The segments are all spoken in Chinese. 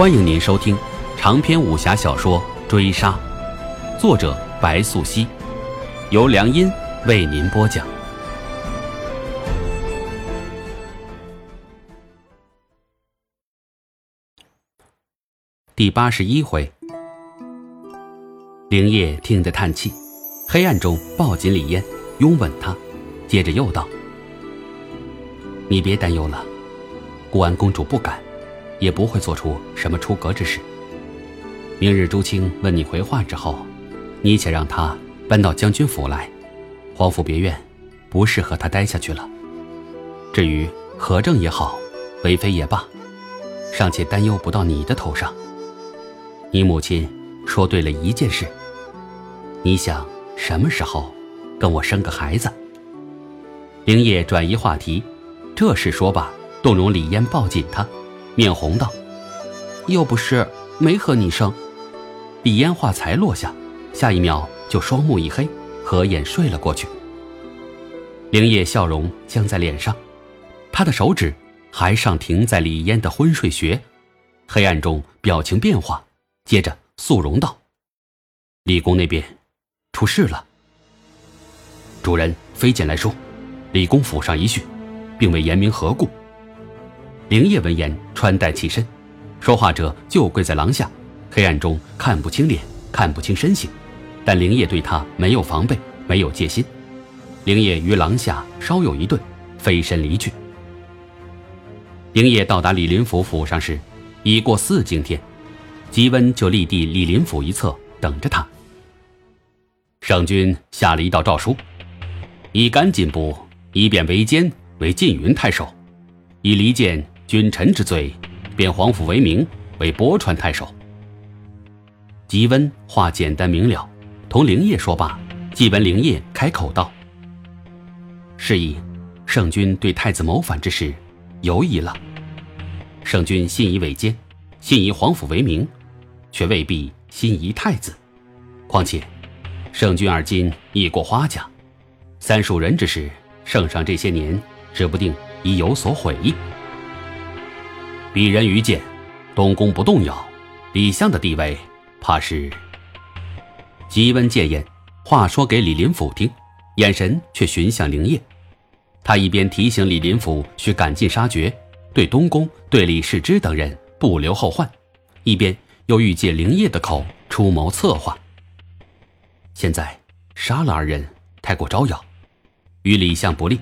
欢迎您收听长篇武侠小说《追杀》，作者白素熙，由良音为您播讲。第八十一回，灵叶听得叹气，黑暗中抱紧李嫣，拥吻她，接着又道：“你别担忧了，顾安公主不敢。”也不会做出什么出格之事。明日朱清问你回话之后，你且让他搬到将军府来，皇府别院不适合他待下去了。至于何正也好，韦妃也罢，尚且担忧不到你的头上。你母亲说对了一件事，你想什么时候跟我生个孩子？灵叶转移话题，这事说罢，动容李嫣抱紧他。面红道：“又不是没和你生。”李嫣话才落下，下一秒就双目一黑，合眼睡了过去。灵叶笑容僵在脸上，他的手指还尚停在李嫣的昏睡穴。黑暗中表情变化，接着肃容道：“李公那边出事了。主人飞剑来说，李公府上一叙，并未言明何故。”灵叶闻言，穿戴起身，说话者就跪在廊下，黑暗中看不清脸，看不清身形，但灵叶对他没有防备，没有戒心。灵叶于廊下稍有一顿，飞身离去。灵叶到达李林甫府上时，已过四更天，吉温就立地李林甫一侧等着他。圣君下了一道诏书，以甘进部以便为监为晋云太守，以离间。君臣之罪，贬皇甫为名为博川太守。吉温话简单明了，同灵业说罢，即闻灵业开口道：“是以，圣君对太子谋反之事犹疑了。圣君信以为奸，信以皇甫为名，却未必心仪太子。况且，圣君而今已过花甲，三庶人之事，圣上这些年指不定已有所悔意。”鄙人愚见，东宫不动摇，李相的地位，怕是。吉温戒言，话说给李林甫听，眼神却寻向灵业。他一边提醒李林甫需赶尽杀绝，对东宫、对李世之等人不留后患，一边又欲借灵业的口出谋策划。现在杀了二人，太过招摇，与李相不利。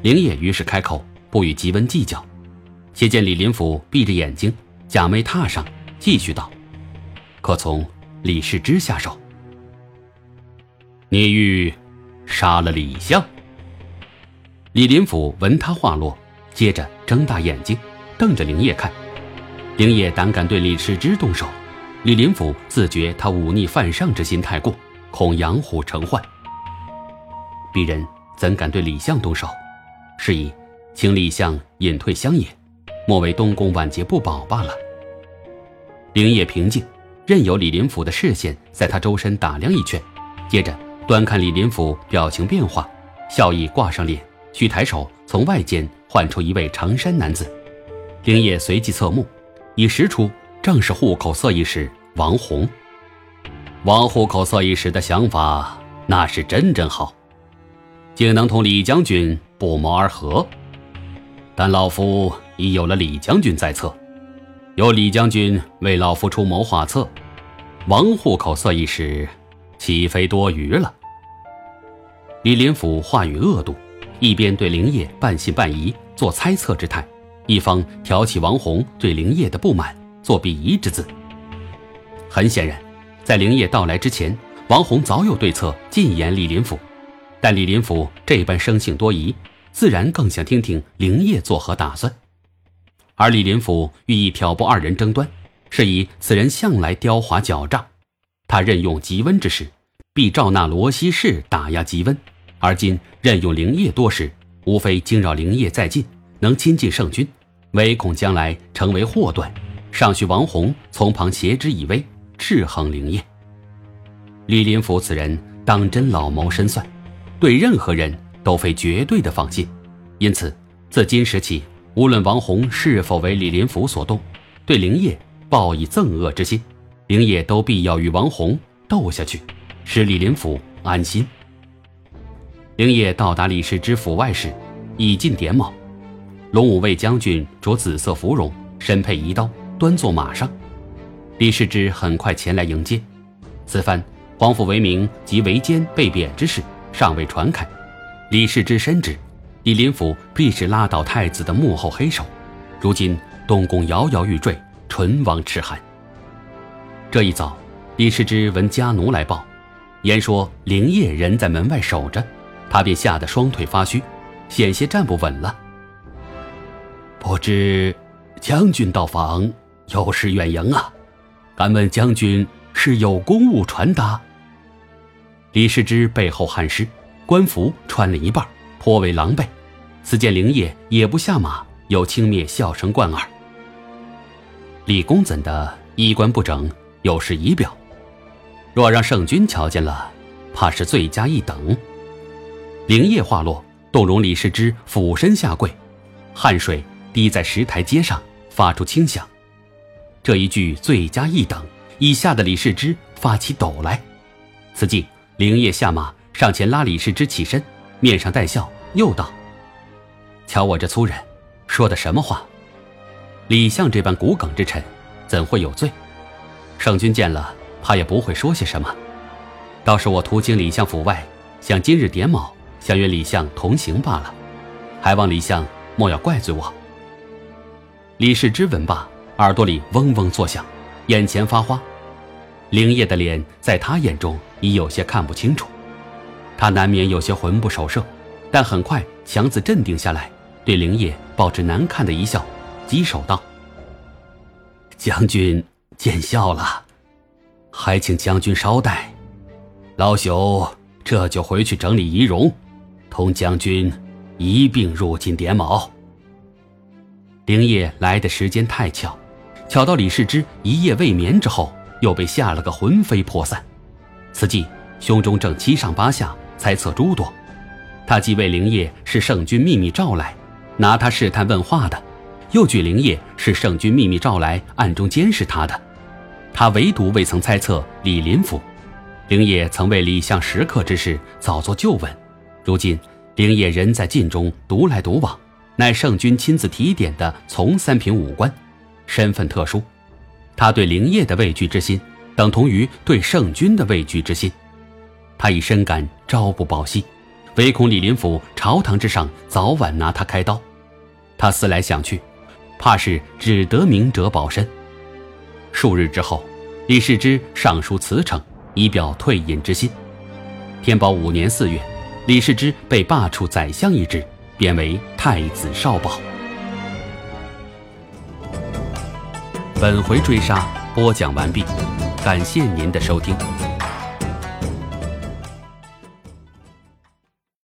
灵业于是开口，不与吉温计较。且见李林甫闭着眼睛，假寐踏上，继续道：“可从李世之下手。你欲杀了李相？”李林甫闻他话落，接着睁大眼睛，瞪着灵叶看。灵叶胆敢对李世之动手，李林甫自觉他忤逆犯上之心太过，恐养虎成患。鄙人怎敢对李相动手？是以请李相隐退乡野。莫为东宫晚节不保罢了。灵叶平静，任由李林甫的视线在他周身打量一圈，接着端看李林甫表情变化，笑意挂上脸，须抬手从外间唤出一位长衫男子。灵叶随即侧目，已识出正是户口色一使王红。王户口色一使的想法那是真真好，竟能同李将军不谋而合。但老夫。已有了李将军在侧，由李将军为老夫出谋划策，王户口算一时，岂非多余了？李林甫话语恶毒，一边对灵业半信半疑，做猜测之态，一方挑起王弘对灵业的不满，做鄙夷之字。很显然，在灵业到来之前，王弘早有对策进言李林甫，但李林甫这般生性多疑，自然更想听听灵业作何打算。而李林甫欲意挑拨二人争端，是以此人向来刁滑狡诈。他任用吉温之时，必照纳罗西氏打压吉温；而今任用灵业多时，无非惊扰灵业在晋，能亲近圣君，唯恐将来成为祸端，尚需王弘从旁挟之以威，制衡灵业。李林甫此人当真老谋深算，对任何人都非绝对的放心，因此自今时起。无论王弘是否为李林甫所动，对灵业报以憎恶之心，灵业都必要与王弘斗下去，使李林甫安心。灵业到达李世之府外时，已进点卯。龙武卫将军着紫色芙蓉，身佩仪刀，端坐马上。李世之很快前来迎接。此番皇甫为明及韦坚被贬之事尚未传开，李世之深知李林甫必是拉倒太子的幕后黑手。如今东宫摇摇欲坠，唇亡齿寒。这一早，李世之闻家奴来报，言说灵业人在门外守着，他便吓得双腿发虚，险些站不稳了。不知将军到访有失远迎啊？敢问将军是有公务传达？李世之背后汗湿，官服穿了一半，颇为狼狈。此见灵业也不下马，又轻蔑笑声贯耳。李公怎的衣冠不整，有失仪表？若让圣君瞧见了，怕是罪加一等。灵业话落，动容李世之俯身下跪，汗水。滴在石台阶上，发出轻响。这一句“罪加一等”，已吓得李世之发起抖来。此际，灵业下马上前拉李世之起身，面上带笑，又道：“瞧我这粗人，说的什么话？李相这般骨梗之臣，怎会有罪？圣君见了，怕也不会说些什么。倒是我途经李相府外，想今日点卯，想约李相同行罢了。还望李相莫要怪罪我。”李世之闻罢，耳朵里嗡嗡作响，眼前发花。灵业的脸在他眼中已有些看不清楚，他难免有些魂不守舍，但很快强子镇定下来，对灵业报之难看的一笑，稽首道：“将军见笑了，还请将军稍待，老朽这就回去整理仪容，同将军一并入进点卯。”灵业来的时间太巧，巧到李世之一夜未眠之后，又被吓了个魂飞魄散。此际胸中正七上八下，猜测诸多。他既谓灵业是圣君秘密召来，拿他试探问话的，又据灵业是圣君秘密召来，暗中监视他的。他唯独未曾猜测李林甫。灵业曾为李相时刻之事早做旧闻，如今灵业人在晋中独来独往。乃圣君亲自提点的从三品武官，身份特殊，他对灵业的畏惧之心，等同于对圣君的畏惧之心。他已深感朝不保夕，唯恐李林甫朝堂之上早晚拿他开刀。他思来想去，怕是只得明哲保身。数日之后，李世之上书辞呈，以表退隐之心。天宝五年四月，李世之被罢黜宰相一职。贬为太子少保。本回追杀播讲完毕，感谢您的收听。